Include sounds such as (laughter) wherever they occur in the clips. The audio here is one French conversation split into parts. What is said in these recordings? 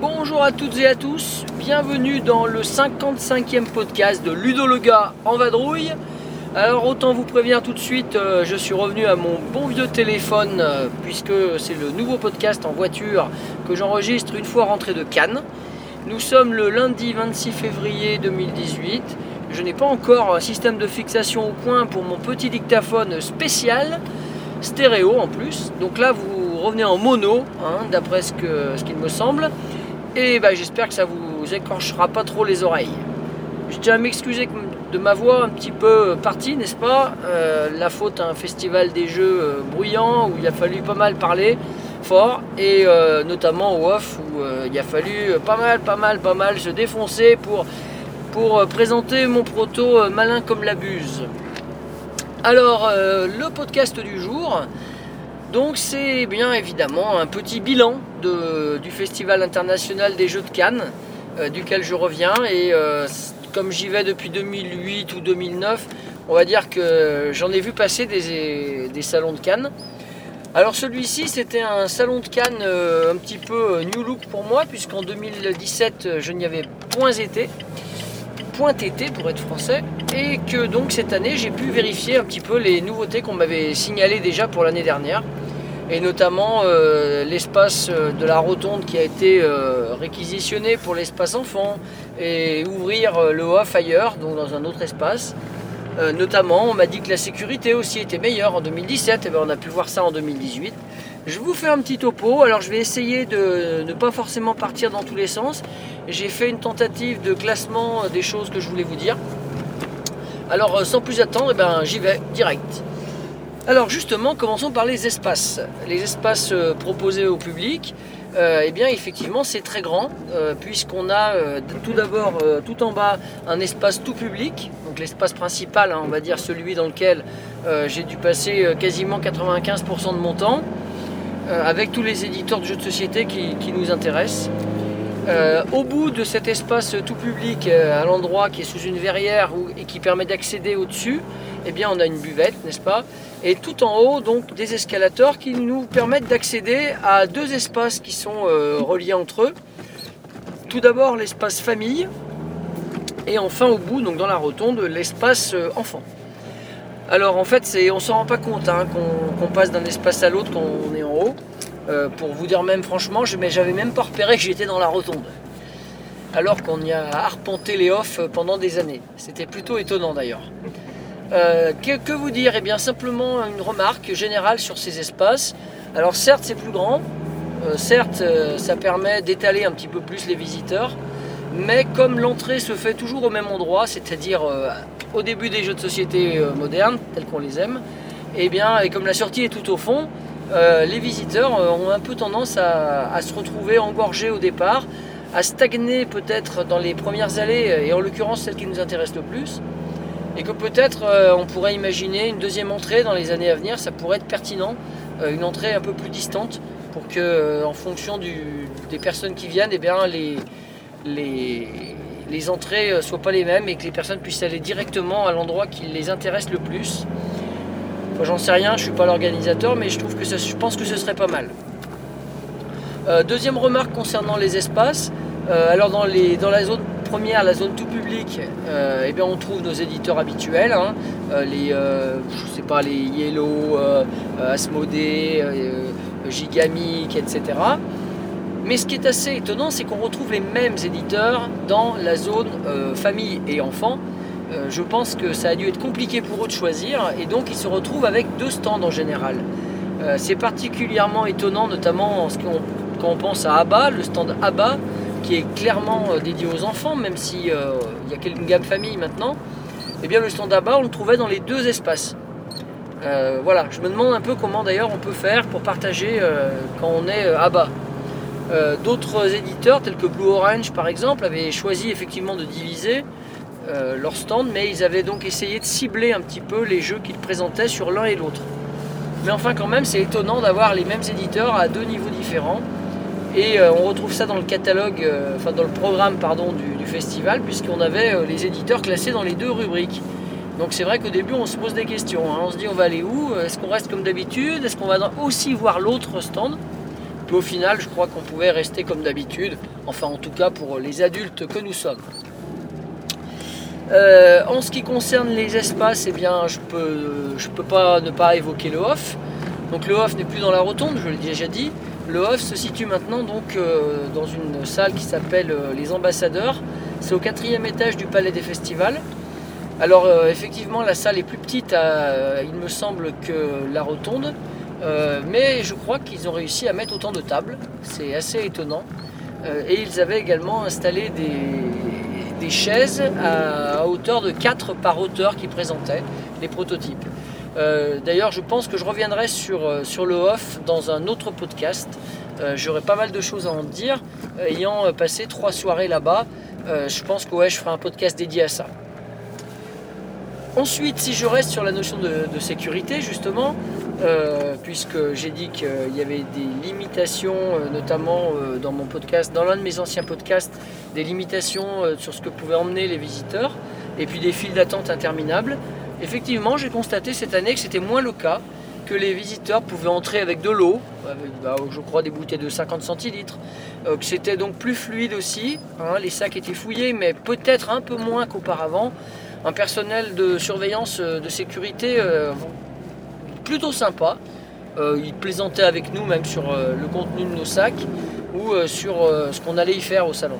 Bonjour à toutes et à tous, bienvenue dans le 55e podcast de Ludo le en vadrouille. Alors autant vous prévenir tout de suite, euh, je suis revenu à mon bon vieux téléphone euh, puisque c'est le nouveau podcast en voiture que j'enregistre une fois rentré de Cannes. Nous sommes le lundi 26 février 2018. Je n'ai pas encore un système de fixation au point pour mon petit dictaphone spécial, stéréo en plus. Donc là vous revenez en mono, hein, d'après ce qu'il me semble. Et bah, j'espère que ça vous écorchera pas trop les oreilles. Je tiens à m'excuser de ma voix un petit peu partie, n'est-ce pas? Euh, La faute à un festival des jeux euh, bruyant où il a fallu pas mal parler fort et euh, notamment au off où il a fallu pas mal, pas mal, pas mal se défoncer pour, pour présenter mon proto malin comme la buse. Alors, le podcast du jour, donc c'est bien évidemment un petit bilan de- du Festival international des Jeux de Cannes, duquel je reviens. Et comme j'y vais depuis 2008 ou 2009, on va dire que j'en ai vu passer des, salons de Cannes. Alors celui-ci, c'était un salon de Cannes euh, un petit peu euh, new look pour moi, puisqu'en 2017, euh, je n'y avais point été point été pour être français et que donc cette année j'ai pu vérifier un petit peu les nouveautés qu'on m'avait signalées déjà pour l'année dernière et notamment euh, l'espace euh, de la rotonde qui a été euh, réquisitionné pour l'espace enfant et ouvrir le off ailleurs donc dans un autre espace. Notamment on m'a dit que la sécurité aussi était meilleure en 2017 et ben on a pu voir ça en 2018 je vous fais un petit topo. Alors je vais essayer de ne pas forcément partir dans tous les sens. J'ai fait une tentative de classement des choses que je voulais vous dire. Alors sans plus attendre, eh ben, j'y vais direct. Alors justement, commençons par les espaces. Les espaces euh, proposés au public, euh, eh bien effectivement c'est très grand, euh, puisqu'on a tout d'abord tout en bas un espace tout public, donc l'espace principal, hein, on va dire celui dans lequel j'ai dû passer quasiment 95% de mon temps, avec tous les éditeurs de jeux de société qui nous intéressent. Euh, au bout de cet espace tout public, euh, à l'endroit qui est sous une verrière et qui permet d'accéder au-dessus, eh bien on a une buvette, n'est-ce pas? Et tout en haut, donc des escalators qui nous permettent d'accéder à deux espaces qui sont euh, reliés entre eux. Tout d'abord l'espace famille et enfin au bout, donc dans la rotonde, l'espace enfant. Alors en fait, on s'en rend pas compte hein, qu'on, qu'on passe d'un espace à l'autre quand on est en haut. Euh, pour vous dire même franchement, je, mais j'avais même pas repéré que j'étais dans la rotonde. Alors qu'on y a arpenté les offs pendant des années. C'était plutôt étonnant d'ailleurs. Euh, que, vous dire? Eh bien simplement une remarque générale sur ces espaces. Alors certes c'est plus grand, euh, certes ça permet d'étaler un petit peu plus les visiteurs, mais comme l'entrée se fait toujours au même endroit, c'est-à-dire au début des jeux de société modernes, tels qu'on les aime, et bien et comme la sortie est tout au fond, euh, les visiteurs euh, ont un peu tendance à, se retrouver engorgés au départ, à stagner peut-être dans les premières allées, et en l'occurrence celle qui nous intéresse le plus, et que peut-être euh, on pourrait imaginer une deuxième entrée dans les années à venir, ça pourrait être pertinent, une entrée un peu plus distante, pour que en fonction des personnes qui viennent, eh bien, les, les, les entrées ne soient pas les mêmes et que les personnes puissent aller directement à l'endroit qui les intéresse le plus. Enfin, J'en sais rien, je suis pas l'organisateur, mais je trouve que je pense que ce serait pas mal. Euh, deuxième remarque concernant les espaces. Euh, alors dans, la zone première, la zone tout public, euh, eh bien on trouve nos éditeurs habituels, hein, les, je sais pas, les Yellow, Asmodée, Gigamic, etc. Mais ce qui est assez étonnant, c'est qu'on retrouve les mêmes éditeurs dans la zone famille et enfants. Euh, je pense que ça a dû être compliqué pour eux de choisir et donc ils se retrouvent avec deux stands en général. Euh, c'est particulièrement étonnant, notamment quand on pense à ABBA, le stand ABBA, qui est clairement euh, dédié aux enfants, même si euh, il y a une gamme famille maintenant. Eh bien, le stand ABBA, on le trouvait dans les deux espaces. Voilà, je me demande un peu comment d'ailleurs on peut faire pour partager quand on est ABBA. D'autres éditeurs, tels que Blue Orange par exemple, avaient choisi effectivement de diviser. Euh, leur stand, mais ils avaient donc essayé de cibler un petit peu les jeux qu'ils présentaient sur l'un et l'autre. Mais enfin quand même c'est étonnant d'avoir les mêmes éditeurs à deux niveaux différents. Et euh, on retrouve ça dans le catalogue, euh, enfin dans le programme pardon, du, du festival, puisqu'on avait euh, les éditeurs classés dans les deux rubriques. Donc c'est vrai qu'au début on se pose des questions. hein. On se dit on va aller où? Est-ce qu'on reste comme d'habitude? Est-ce qu'on va aussi voir l'autre stand? Puis au final je crois qu'on pouvait rester comme d'habitude. Enfin en tout cas pour les adultes que nous sommes. Euh, en ce qui concerne les espaces, eh bien, je peux, je peux pas ne pas évoquer le off. Donc le off n'est plus dans la rotonde, je l'ai déjà dit. Le off se situe maintenant donc euh, dans une salle qui s'appelle euh, les Ambassadeurs. C'est au quatrième étage du Palais des Festivals. Alors effectivement, la salle est plus petite, il me semble, que la rotonde. Mais je crois qu'ils ont réussi à mettre autant de tables. C'est assez étonnant. Et ils avaient également installé des, chaises à, hauteur de 4 par hauteur qui présentaient les prototypes. Euh, D'ailleurs, je pense que je reviendrai sur, euh, sur le off dans un autre podcast. Euh, J'aurai pas mal de choses à en dire. Ayant passé trois soirées là-bas, je pense que ouais, je ferai un podcast dédié à ça. Ensuite, si je reste sur la notion de sécurité, justement, euh, puisque j'ai dit qu'il y avait des limitations, euh, notamment euh, dans mon podcast, dans l'un de mes anciens podcasts, des limitations sur ce que pouvaient emmener les visiteurs, et puis des files d'attente interminables. Effectivement, j'ai constaté cette année que c'était moins le cas, que les visiteurs pouvaient entrer avec de l'eau, bah, je crois des bouteilles de 50 centilitres, que c'était donc plus fluide aussi, hein, les sacs étaient fouillés, mais peut-être un peu moins qu'auparavant. Un personnel de surveillance de sécurité plutôt sympa. Euh, ils plaisantaient avec nous même sur euh, le contenu de nos sacs ou euh, sur euh, ce qu'on allait y faire au salon.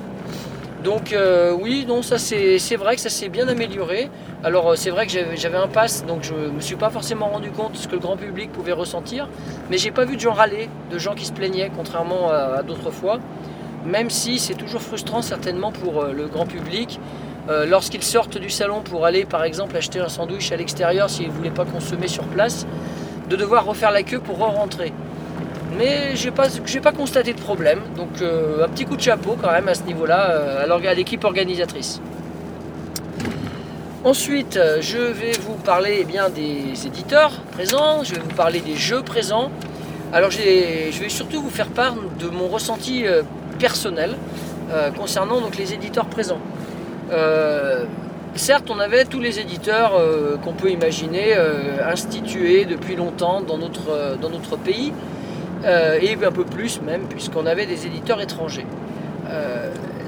Donc oui, non, ça c'est vrai que ça s'est bien amélioré. Alors c'est vrai que j'avais un pass, donc je me suis pas forcément rendu compte de ce que le grand public pouvait ressentir, mais j'ai pas vu de gens râler, de gens qui se plaignaient, contrairement à, d'autres fois. Même si c'est toujours frustrant certainement pour le grand public euh, lorsqu'ils sortent du salon pour aller par exemple acheter un sandwich à l'extérieur s'ils ne voulaient pas consommer sur place, de devoir refaire la queue pour re-rentrer. Mais j'ai pas, pas constaté de problème, donc euh, un petit coup de chapeau quand même à ce niveau-là euh, à l'équipe organisatrice. Ensuite, je vais vous parler eh bien, des éditeurs présents, je vais vous parler des jeux présents. Alors je vais surtout vous faire part de mon ressenti personnel concernant donc, les éditeurs présents. Euh, certes, on avait tous les éditeurs euh, qu'on peut imaginer euh, institués depuis longtemps dans notre, dans notre pays, et un peu plus même, puisqu'on avait des éditeurs étrangers.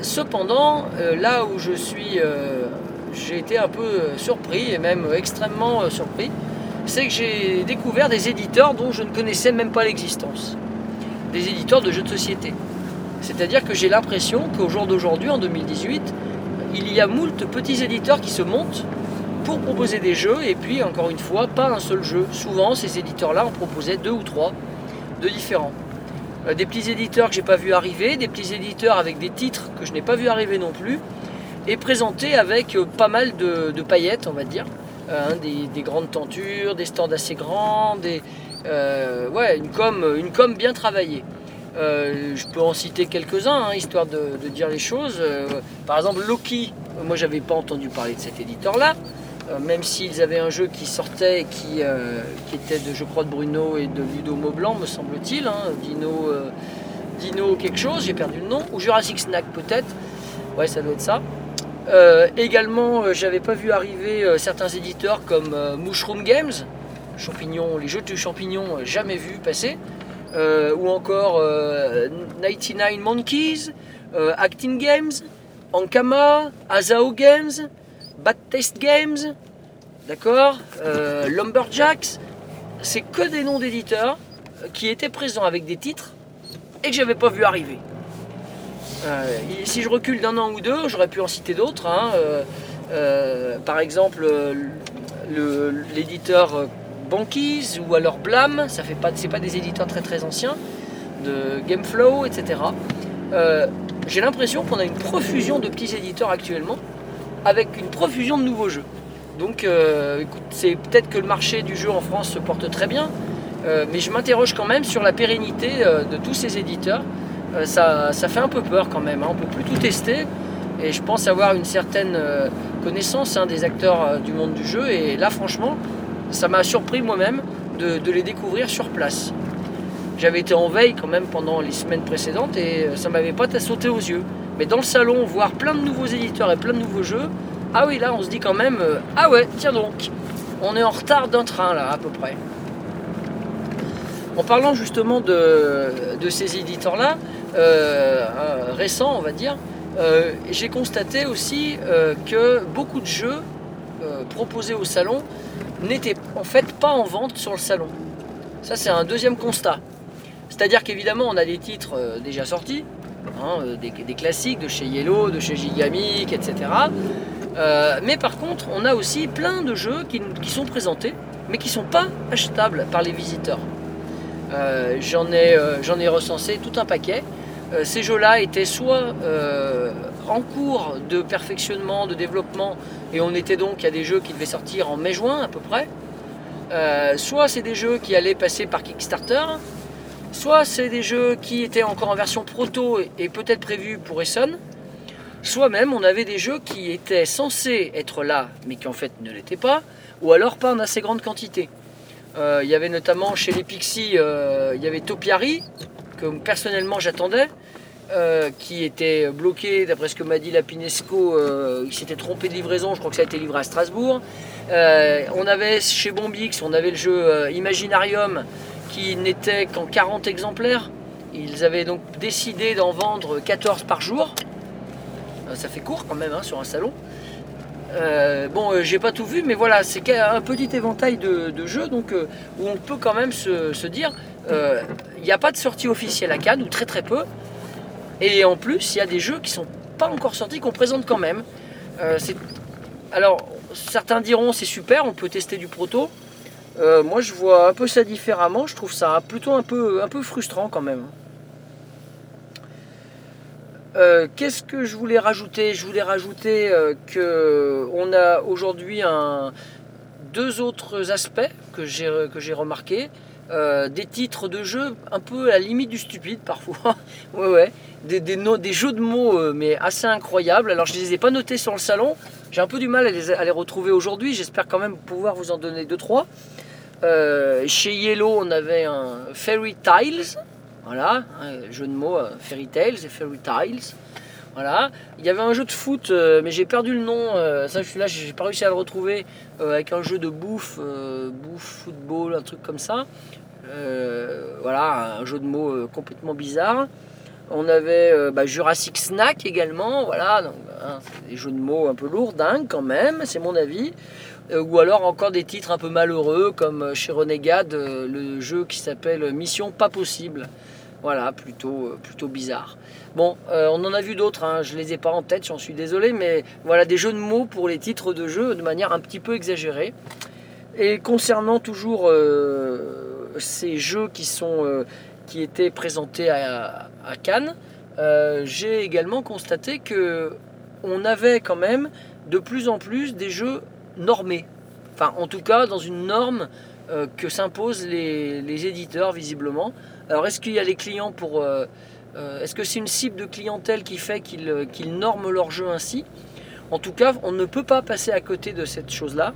Cependant, là où je suis, j'ai été un peu surpris, et même extrêmement surpris, c'est que j'ai découvert des éditeurs dont je ne connaissais même pas l'existence. Des éditeurs de jeux de société. C'est-à-dire que j'ai l'impression qu'au jour d'aujourd'hui, en 2018, il y a moult petits éditeurs qui se montent pour proposer des jeux, et puis encore une fois, pas un seul jeu. Souvent, ces éditeurs-là en proposaient deux ou trois de différents. Euh, Des petits éditeurs que j'ai pas vu arriver, des petits éditeurs avec des titres que je n'ai pas vu arriver non plus, et présentés avec euh, pas mal de, paillettes, on va dire, Euh, des, des grandes tentures, des stands assez grands, une com, une com bien travaillée. Euh, je peux en citer quelques-uns, hein, histoire de, dire les choses. Euh, par exemple, Loki, moi j'avais pas entendu parler de cet éditeur-là, euh, même s'ils avaient un jeu qui sortait, qui, euh, qui était de, je crois, de Bruno et de Ludo Maublanc, me semble-t-il, hein, Dino, Dino quelque chose, j'ai perdu le nom, ou Jurassic Snack peut-être, ouais ça doit être ça. Également, j'avais pas vu arriver certains éditeurs comme Mushroom Games, champignons, les jeux de champignons, jamais vu passer, Euh, ou encore euh, 99 Monkeys, euh, Acting Games, Ankama, Azao Games, Bad Taste Games, d'accord, euh, Lumberjacks, c'est que des noms d'éditeurs euh, qui étaient présents avec des titres et que j'avais pas vu arriver. Euh, si je recule d'un an ou deux, j'aurais pu en citer d'autres. hein, euh, euh, par exemple, euh, le- l'éditeur euh, Banquise ou alors Blam, ça fait pas, c'est pas des éditeurs très très anciens, de Gameflow, etc. Euh, J'ai l'impression qu'on a une profusion de petits éditeurs actuellement, avec une profusion de nouveaux jeux. Donc, euh, écoute, c'est peut-être que le marché du jeu en France se porte très bien, euh, mais je m'interroge quand même sur la pérennité de tous ces éditeurs. Ça, fait un peu peur quand même. hein. On peut plus tout tester, et je pense avoir une certaine connaissance hein, des acteurs du monde du jeu. Et là, franchement, ça m'a surpris moi-même de, les découvrir sur place. J'avais été en veille quand même pendant les semaines précédentes et ça m'avait pas sauté aux yeux. Mais dans le salon, voir plein de nouveaux éditeurs et plein de nouveaux jeux, ah oui, là on se dit quand même, euh, ah ouais, tiens donc, on est en retard d'un train là à peu près. En parlant justement de, ces éditeurs-là, euh, euh, récents on va dire, euh, j'ai constaté aussi euh, que beaucoup de jeux euh, proposés au salon n'étaient en fait pas en vente sur le salon. Ça c'est un deuxième constat. C'est-à-dire qu'évidemment on a des titres euh, déjà sortis, hein, euh, des, classiques de chez Yellow, de chez Gigamic, etc. Euh, mais par contre, on a aussi plein de jeux qui, sont présentés, mais qui ne sont pas achetables par les visiteurs. J'en ai, recensé tout un paquet. Ces jeux-là étaient soit en cours de perfectionnement, de développement, et on était donc à des jeux qui devaient sortir en mai-juin à peu près. Euh, soit c'est des jeux qui allaient passer par Kickstarter, soit c'est des jeux qui étaient encore en version proto et, peut-être prévus pour Essonne, soit même on avait des jeux qui étaient censés être là, mais qui en fait ne l'étaient pas, ou alors pas en assez grande quantité. Euh, Il y avait notamment chez les Pixies, euh, il y avait Topiary, que personnellement j'attendais, euh, qui était bloqué, d'après ce que m'a dit la Pinesco, euh, il s'était trompé de livraison, je crois que ça a été livré à Strasbourg. Euh, on avait chez Bombix, on avait le jeu Imaginarium, qui n'était qu'en 40 exemplaires. Ils avaient donc décidé d'en vendre 14 par jour. Ça fait court quand même hein, sur un salon. Bon, j'ai pas tout vu, mais voilà, c'est qu'un petit éventail de, jeux donc, où on peut quand même se, se dire il n'y a pas de sortie officielle à Cannes, ou très très peu. Et en plus, il y a des jeux qui sont pas encore sortis, qu'on présente quand même. Euh, alors, certains diront c'est super, on peut tester du proto. Euh, moi, je vois un peu ça différemment. Je trouve ça plutôt un peu, un peu frustrant quand même. Euh, Qu'est-ce que je voulais rajouter? Je voulais rajouter que on a aujourd'hui deux autres aspects que j'ai que j'ai remarqué. Euh, des titres de jeux un peu à la limite du stupide parfois. (laughs) ouais, ouais. Des, des, jeux de mots, euh, mais assez incroyables. Alors, je ne les ai pas notés sur le salon. J'ai un peu du mal à les, à les retrouver aujourd'hui. J'espère quand même pouvoir vous en donner deux, trois. Euh, chez Yellow, on avait un Fairy Tiles. Voilà, un jeu de mots, Fairy Tales et Fairy Tiles. Voilà. Il y avait un jeu de foot, euh, mais j'ai perdu le nom. euh, ça, je suis là, j'ai pas réussi à le retrouver. euh, avec un jeu de bouffe, bouffe, football, un truc comme ça. Voilà, un jeu de mots complètement bizarre. On avait bah, Jurassic Snack également, voilà, hein, des jeux de mots un peu lourds, dingue quand même, c'est mon avis. Ou alors encore des titres un peu malheureux, comme chez Renegade, le jeu qui s'appelle Mission Pas Possible. Voilà, plutôt, euh, plutôt bizarre. Bon, euh, on en a vu d'autres, hein, je les ai pas en tête, j'en suis désolé, mais voilà des jeux de mots pour les titres de jeux de manière un petit peu exagérée. Et concernant toujours euh, ces jeux qui, étaient présentés à, Cannes, j'ai également constaté que on avait quand même de plus en plus des jeux normés. Enfin, en tout cas, dans une norme que s'imposent les éditeurs, visiblement. Alors, est-ce qu'il y a les clients pour. euh, euh, est-ce que c'est une cible de clientèle qui fait qu'ils euh, norment leur jeu ainsi? En tout cas, on ne peut pas passer à côté de cette chose-là.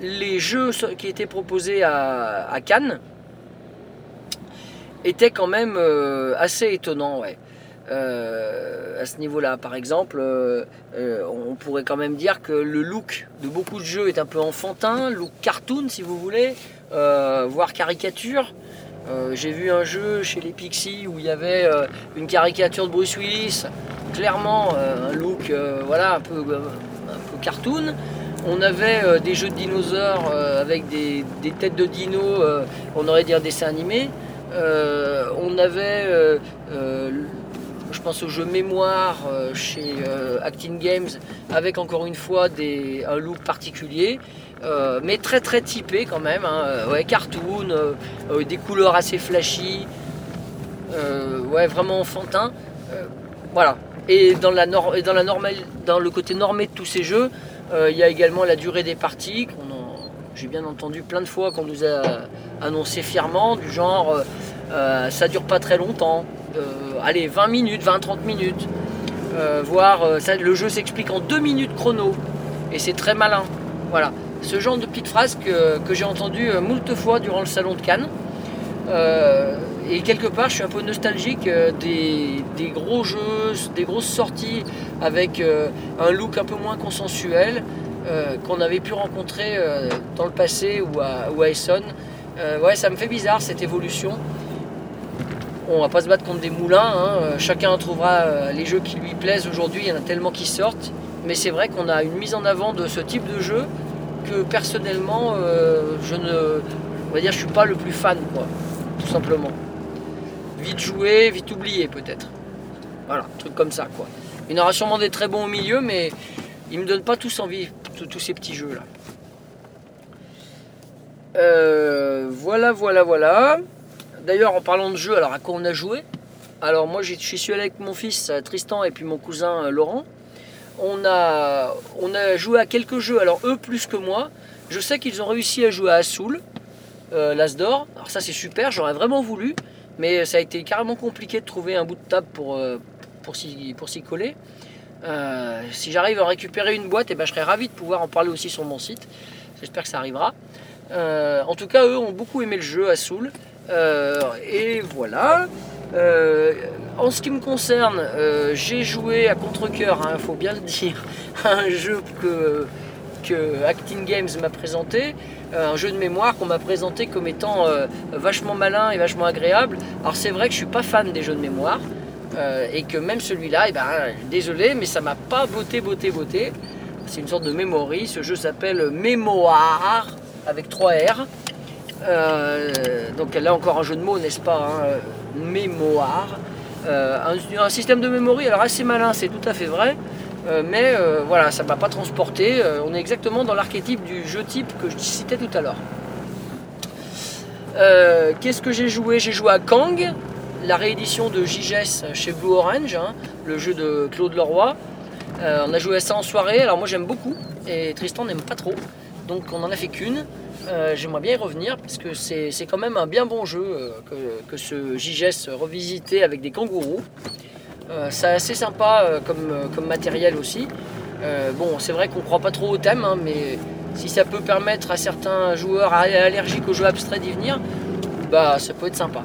Les jeux qui étaient proposés à, Cannes étaient quand même assez étonnants, ouais. À ce niveau-là, par exemple, on pourrait quand même dire que le look de beaucoup de jeux est un peu enfantin, look cartoon si vous voulez, voire caricature. Euh, J'ai vu un jeu chez les Pixies où il y avait euh, une caricature de Bruce Willis, clairement euh, un look voilà un peu un peu cartoon. On avait des jeux de dinosaures avec des, des têtes de dinos, on aurait dit un dessin animé. On avait, je pense au jeu Mémoire chez Acting Games, avec encore une fois des, un look particulier, euh, mais très très typé quand même. hein. Euh, ouais, cartoon, euh, des couleurs assez flashy, ouais, vraiment enfantin. Voilà. Et dans, la nor- et dans, la normale, dans le côté normé de tous ces jeux, il y a également la durée des parties. J'ai bien entendu plein de fois qu'on nous a annoncé fièrement, du genre ça dure pas très longtemps. Allez, 20 minutes, 20-30 minutes. Voire le jeu s'explique en 2 minutes chrono. et c'est très malin. Voilà, ce genre de petite phrase que, j'ai entendu euh, moult fois durant le salon de Cannes. Euh, et quelque part, je suis un peu nostalgique euh, des, gros jeux, des grosses sorties avec un look un peu moins consensuel qu'on avait pu rencontrer dans le passé ou à, ou Essonne. Ouais, ça me fait bizarre cette évolution. On va pas se battre contre des moulins, hein. Chacun trouvera les jeux qui lui plaisent aujourd'hui, il y en a tellement qui sortent. Mais c'est vrai qu'on a une mise en avant de ce type de jeu personnellement, euh, je ne, on va dire, je suis pas le plus fan, quoi, tout simplement. Vite joué, vite oublié peut-être. Voilà, un truc comme ça, quoi. Il en aura sûrement des très bons au milieu, mais ils me donnent pas tous envie, tous, ces petits jeux là. Euh, voilà, voilà, voilà. D'ailleurs, en parlant de jeux, alors à quoi on a joué? Alors moi, j'y suis allé avec mon fils euh, Tristan et puis mon cousin Laurent. On a, joué à quelques jeux. Alors eux plus que moi. Je sais qu'ils ont réussi à jouer à Assoul, euh, l'As d'or. Alors ça c'est super, j'aurais vraiment voulu. Mais ça a été carrément compliqué de trouver un bout de table pour, euh, s'y coller. Euh, si j'arrive à récupérer une boîte, eh ben, je serais ravi de pouvoir en parler aussi sur mon site. J'espère que ça arrivera. En tout cas, eux ont beaucoup aimé le jeu à Soul. Et voilà. Euh, en ce qui me concerne, euh, j'ai joué à contre-coeur, il faut bien le dire, (laughs) un jeu que, que Acting Games m'a présenté, euh, un jeu de mémoire qu'on m'a présenté comme étant vachement malin et vachement agréable. Alors c'est vrai que je suis pas fan des jeux de mémoire, et que même celui-là, eh ben, désolé, mais ça m'a pas botté, botté, botté. C'est une sorte de memory. Ce jeu s'appelle Mémoire avec 3 R. Donc là encore un jeu de mots, n'est-ce pas hein, Mémoire. Euh, un, système de memory, alors assez malin, c'est tout à fait vrai. Euh, mais euh, voilà, ça m'a pas transporté. On est exactement dans l'archétype du jeu type que je citais tout à l'heure. Qu'est-ce que j'ai joué? J'ai joué à Kang, la réédition de JGS chez Blue Orange, hein, le jeu de Claude Leroy. On a joué à ça en soirée, alors moi j'aime beaucoup et Tristan n'aime pas trop. Donc on en a fait qu'une. Euh, J'aimerais bien y revenir parce que c'est quand même un bien bon jeu euh, que, ce JGS revisité avec des kangourous. Euh, c'est assez sympa comme, matériel aussi. Bon, c'est vrai qu'on ne croit pas trop au thème, hein, mais si ça peut permettre à certains joueurs allergiques aux jeux abstraits d'y venir, bah ça peut être sympa.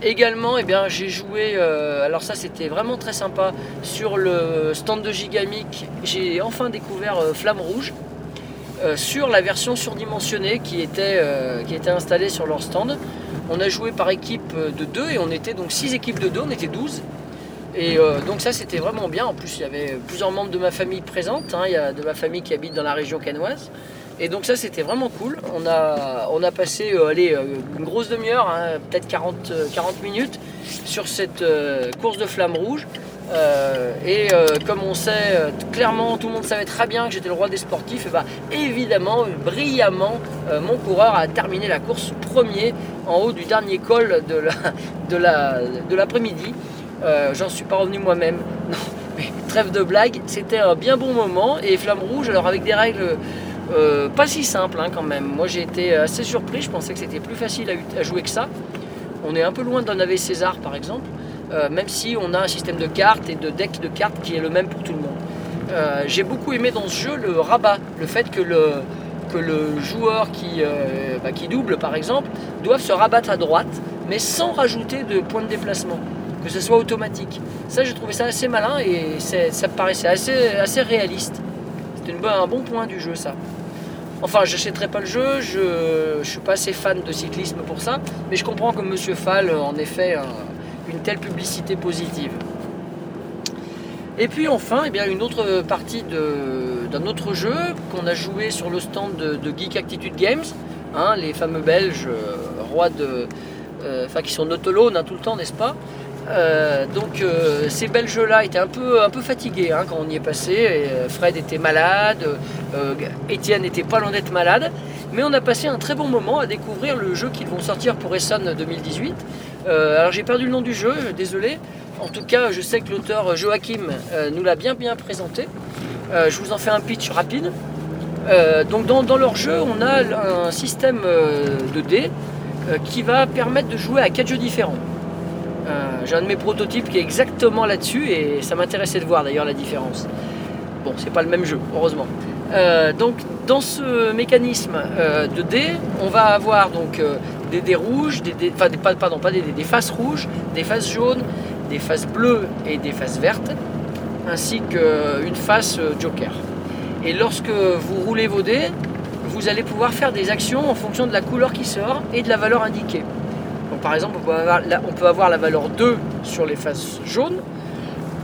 Également, eh j'ai joué, alors ça c'était vraiment très sympa, sur le stand de Gigamic, j'ai enfin découvert Flamme Rouge, sur la version surdimensionnée qui était, euh, qui était installée sur leur stand. On a joué par équipe euh, de deux et on était donc 6 équipes de deux, on était 12. Et euh, donc ça c'était vraiment bien. En plus il y avait plusieurs membres de ma famille présentes. hein. Il y a de ma famille qui habite dans la région canoise. Et donc ça c'était vraiment cool. On a, passé euh, euh, une grosse demi-heure, hein, peut-être 40, euh, 40 minutes sur cette euh, course de flamme rouge. Euh, et euh, comme on sait euh, clairement, tout le monde savait très bien que j'étais le roi des sportifs, bah, évidemment, brillamment, mon coureur a terminé la course premier en haut du dernier col de la, de la, de l'après-midi. J'en suis pas revenu moi-même. (laughs) Non, mais trêve de blague, c'était un bien bon moment. Et Flamme Rouge, alors avec des règles pas si simples hein, quand même. Moi j'ai été assez surpris, je pensais que c'était plus facile à, à jouer que ça. On est un peu loin d'un AV César par exemple, euh, même si on a un système de cartes et de deck de cartes qui est le même pour tout le monde. Euh, j'ai beaucoup aimé dans ce jeu le rabat, le fait que le, que le joueur qui, euh, bah, qui double par exemple doive se rabattre à droite, mais sans rajouter de points de déplacement, que ce soit automatique. Ça, j'ai trouvé ça assez malin et ça me paraissait assez, assez réaliste. C'était un bon point du jeu, ça. Enfin, j'achèterai pas le jeu, je, je suis pas assez fan de cyclisme pour ça, mais je comprends que Monsieur Fall, en effet, telle publicité positive. Et puis enfin, eh bien, une autre partie d'un autre jeu qu'on a joué sur le stand de, Geek Attitude Games, hein, les fameux Belges, euh, rois de, euh, enfin qui sont autolones hein, tout le temps, n'est-ce pas? Euh, Donc ces Belges-là étaient un peu, un peu fatigués hein, quand on y est passé. Fred était malade, Étienne n'était pas loin malade, mais on a passé un très bon moment à découvrir le jeu qu'ils vont sortir pour Essonne 2018. Euh, alors j'ai perdu le nom du jeu, désolé. En tout cas, je sais que l'auteur Joachim euh, nous l'a bien bien présenté. Euh, je vous en fais un pitch rapide. Donc dans, dans leur jeu, on a un système de dés qui va permettre de jouer à quatre jeux différents. J'ai un de mes prototypes qui est exactement là-dessus et ça m'intéressait de voir d'ailleurs la différence. Bon, c'est pas le même jeu, heureusement. Euh, donc dans ce mécanisme euh, de dés, on va avoir donc euh, des dés rouges, des dés, enfin pardon, pas des faces rouges, des faces jaunes, des faces bleues et des faces vertes, ainsi qu'une face joker. Et lorsque vous roulez vos dés, vous allez pouvoir faire des actions en fonction de la couleur qui sort et de la valeur indiquée. Par exemple, on peut avoir la, on peut avoir la valeur 2 sur les faces jaunes,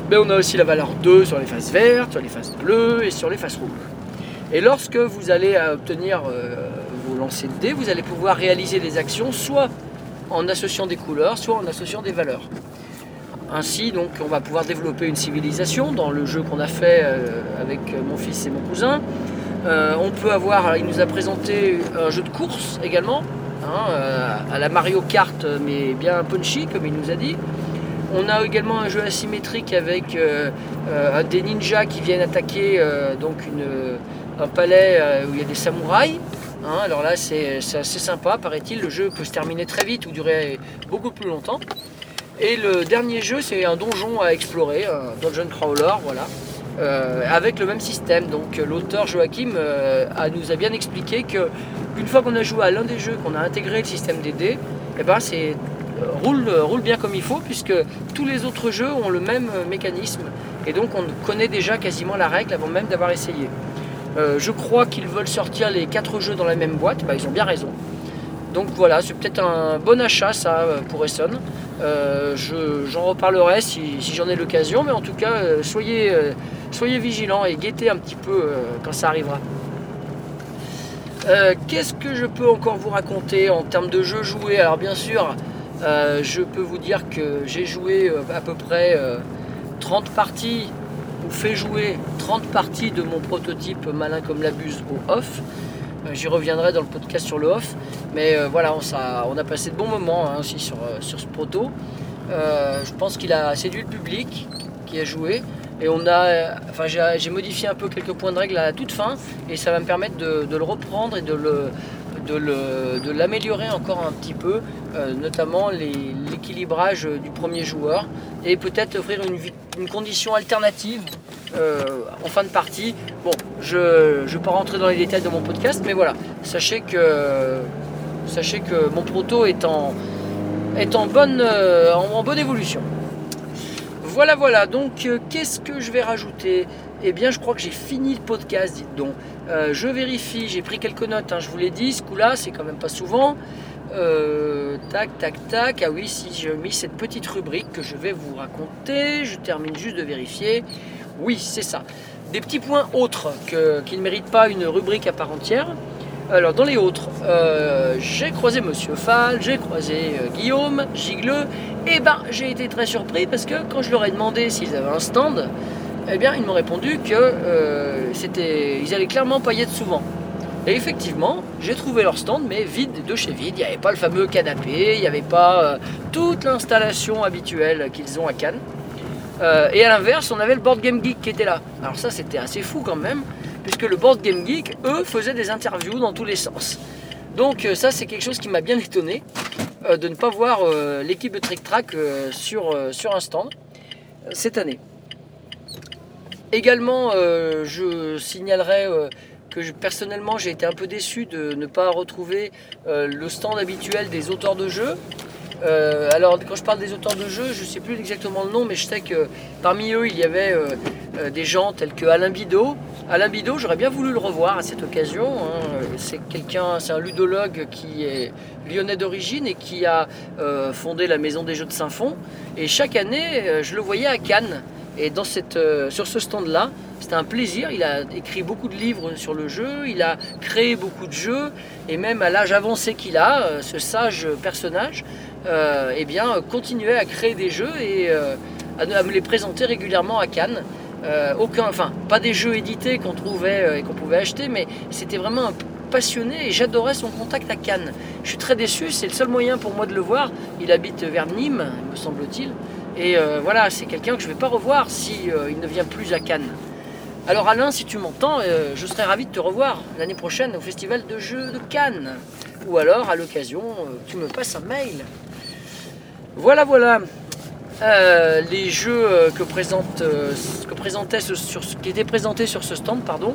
mais on a aussi la valeur 2 sur les faces vertes, sur les faces bleues et sur les faces rouges. Et lorsque vous allez obtenir euh, vos lancers de dés, vous allez pouvoir réaliser des actions soit en associant des couleurs, soit en associant des valeurs. Ainsi, donc, on va pouvoir développer une civilisation dans le jeu qu'on a fait euh, avec mon fils et mon cousin. Euh, on peut avoir, il nous a présenté un jeu de course également, hein, à la Mario Kart, mais bien punchy, comme il nous a dit. On a également un jeu asymétrique avec des ninjas qui viennent attaquer donc une, un palais euh, où il y a des samouraïs. Hein, alors là, c'est assez sympa, paraît-il. Le jeu peut se terminer très vite ou durer beaucoup plus longtemps. Et le dernier jeu, c'est un donjon à explorer, un dungeon crawler, voilà, euh, avec le même système. Donc l'auteur Joachim euh, nous a bien expliqué que une fois qu'on a joué à l'un des jeux, qu'on a intégré le système des dés, eh ben c'est roule, roule bien comme il faut, puisque tous les autres jeux ont le même mécanisme. Et donc on connaît déjà quasiment la règle avant même d'avoir essayé. Euh, je crois qu'ils veulent sortir les quatre jeux dans la même boîte, bah, ils ont bien raison. Donc voilà, c'est peut-être un bon achat ça euh, pour Essonne. Euh, je- J'en reparlerai si, j'en ai l'occasion, mais en tout cas, euh, soyez, soyez vigilants et guettez un petit peu quand ça arrivera. Qu'est-ce que je peux encore vous raconter en termes de jeux joués? Alors bien sûr, je peux vous dire que j'ai joué à peu près euh, 30 parties, fait jouer 30 parties de mon prototype Malin comme la buse au off. Euh, J'y reviendrai dans le podcast sur le off. Mais euh, voilà, on, a passé de bons moments hein, aussi sur, euh, sur ce proto. Je pense qu'il a séduit le public qui a joué. Et on a, enfin, j'ai modifié un peu quelques points de règle à la toute fin. Et ça va me permettre de le reprendre et de le de l'améliorer encore un petit peu, euh, notamment l'équilibrage du premier joueur et peut-être offrir une, condition alternative euh, en fin de partie. Bon, je ne vais pas rentrer dans les détails de mon podcast, mais voilà, sachez que, mon proto est en, bonne, euh, en, bonne évolution. Voilà, voilà, donc qu'est-ce que je vais rajouter? Eh bien, je crois que j'ai fini le podcast, dites donc. Euh, je vérifie, j'ai pris quelques notes, hein, je vous l'ai dit, ce coup-là, c'est quand même pas souvent. Euh, tac, tac, tac. Ah oui, si j'ai mis cette petite rubrique que je vais vous raconter, je termine juste de vérifier. Oui, c'est ça. Des petits points autres qui ne méritent pas une rubrique à part entière. Alors, dans les autres, euh, j'ai croisé Monsieur Fall, j'ai croisé Guillaume, Gigleux, et ben j'ai été très surpris parce que quand je leur ai demandé s'ils avaient un stand, eh bien ils m'ont répondu que euh, c'était, ils allaient clairement pas y souvent. Et effectivement, j'ai trouvé leur stand, mais vide de chez vide. Il n'y avait pas le fameux canapé, il n'y avait pas euh, toute l'installation habituelle qu'ils ont à Cannes. Euh, et à l'inverse, on avait le Board Game Geek qui était là. Alors ça, c'était assez fou quand même, puisque le Board Game Geek, eux, faisaient des interviews dans tous les sens. Donc ça, c'est quelque chose qui m'a bien étonné, de ne pas voir l'équipe de Trick Track sur, sur un stand cette année. Également, euh, je signalerai euh, que personnellement, j'ai été un peu déçu de ne pas retrouver euh, le stand habituel des auteurs de jeux. Alors, quand je parle des auteurs de jeux, je ne sais plus exactement le nom, mais je sais que parmi eux, il y avait des gens tels que Alain Bidot. Alain Bidot, j'aurais bien voulu le revoir à cette occasion. hein. C'est quelqu'un, c'est un ludologue qui est lyonnais d'origine et qui a fondé la Maison des Jeux de Saint-Fond. Et chaque année, je le voyais à Cannes. Et dans cette, euh, sur ce stand-là, c'était un plaisir. Il a écrit beaucoup de livres sur le jeu, il a créé beaucoup de jeux, et même à l'âge avancé qu'il a, euh, ce sage personnage, euh, eh bien, continuait à créer des jeux et à, me les présenter régulièrement à Cannes. Aucun, enfin, pas des jeux édités qu'on trouvait et qu'on pouvait acheter, mais c'était vraiment un passionné et j'adorais son contact à Cannes. Je suis très déçu, c'est le seul moyen pour moi de le voir. Il habite vers Nîmes, me semble-t-il. Et euh, voilà, c'est quelqu'un que je ne vais pas revoir si euh, ne vient plus à Cannes. Alors Alain, si tu m'entends, euh, je serais ravi de te revoir l'année prochaine au Festival de Jeux de Cannes. Ou alors, à l'occasion, tu me passes un mail. Voilà, voilà. les jeux qui étaient présentés sur ce stand, pardon,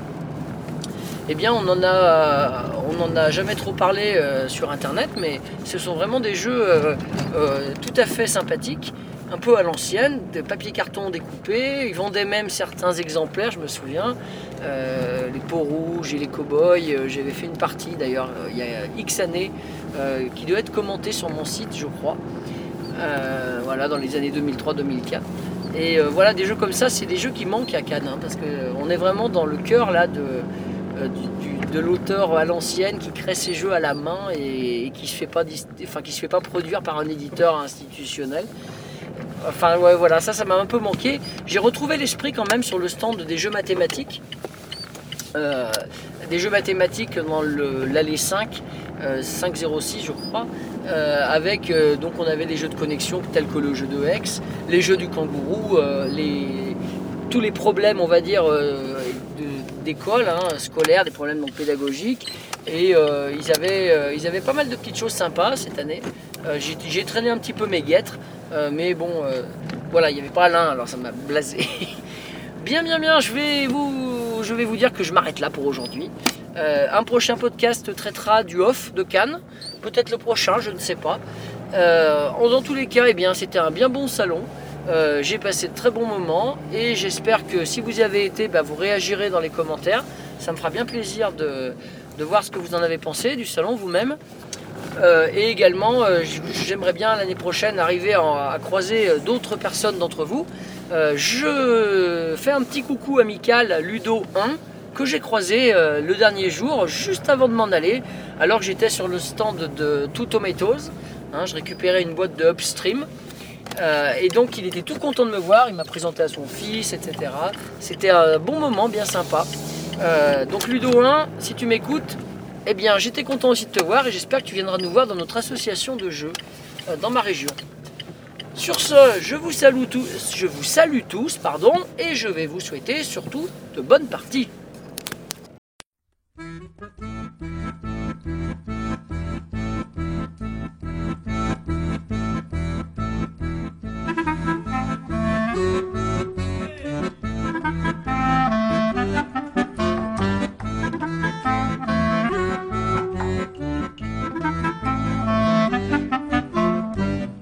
eh bien on en a, a jamais trop parlé sur internet, mais ce sont vraiment des jeux tout à fait sympathiques, un peu à l'ancienne, de papier carton découpé. Ils vendaient même certains exemplaires, je me souviens, euh, les peaux rouges et les cow-boys. Euh, J'avais fait une partie d'ailleurs euh, il y a X années qui doit être commentée sur mon site, je crois. Voilà, dans les années 2003-2004. Et voilà, des jeux comme ça, c'est des jeux qui manquent à Cannes, hein, parce qu'on est vraiment dans le cœur de, l'auteur à l'ancienne qui crée ses jeux à la main et, qui qui se fait pas produire par un éditeur institutionnel. Enfin ouais, voilà, ça, ça m'a un peu manqué. J'ai retrouvé l'esprit quand même sur le stand des jeux mathématiques. Euh, des jeux mathématiques dans l'allée 5, euh, 506 je crois, euh, avec euh, donc on avait des jeux de connexion tels que le jeu de Hex, les jeux du kangourou, tous les problèmes on va dire d'école, hein, scolaire, des problèmes donc pédagogiques. Et ils, avaient, ils avaient pas mal de petites choses sympas cette année. J'ai traîné un petit peu mes guêtres, euh, mais bon, euh, voilà, il n'y avait pas Alain, alors ça m'a blasé. (laughs) Bien, bien, bien, je vais vous, dire que je m'arrête là pour aujourd'hui. Euh, un prochain podcast traitera du off de Cannes, peut-être le prochain, je ne sais pas. Dans tous les cas, eh bien, c'était un bien bon salon. J'ai passé de très bons moments et j'espère que si vous y avez été, bah, vous réagirez dans les commentaires. Ça me fera bien plaisir de voir ce que vous en avez pensé du salon vous-même. Euh, et également, euh, j'aimerais bien l'année prochaine arriver à, croiser euh, d'autres personnes d'entre vous. Je fais un petit coucou amical à Ludo 1 que j'ai croisé le dernier jour, juste avant de m'en aller, alors que j'étais sur le stand de Two Tomatoes. Hein, je récupérais une boîte de Upstream. Et donc il était tout content de me voir, il m'a présenté à son fils, etc. C'était un bon moment, bien sympa. Donc Ludo 1, si tu m'écoutes, eh bien, j'étais content aussi de te voir et j'espère que tu viendras nous voir dans notre association de jeux euh, dans ma région. Sur ce, je vous salue tous, je vous salue tous, pardon, et je vais vous souhaiter surtout de bonnes parties.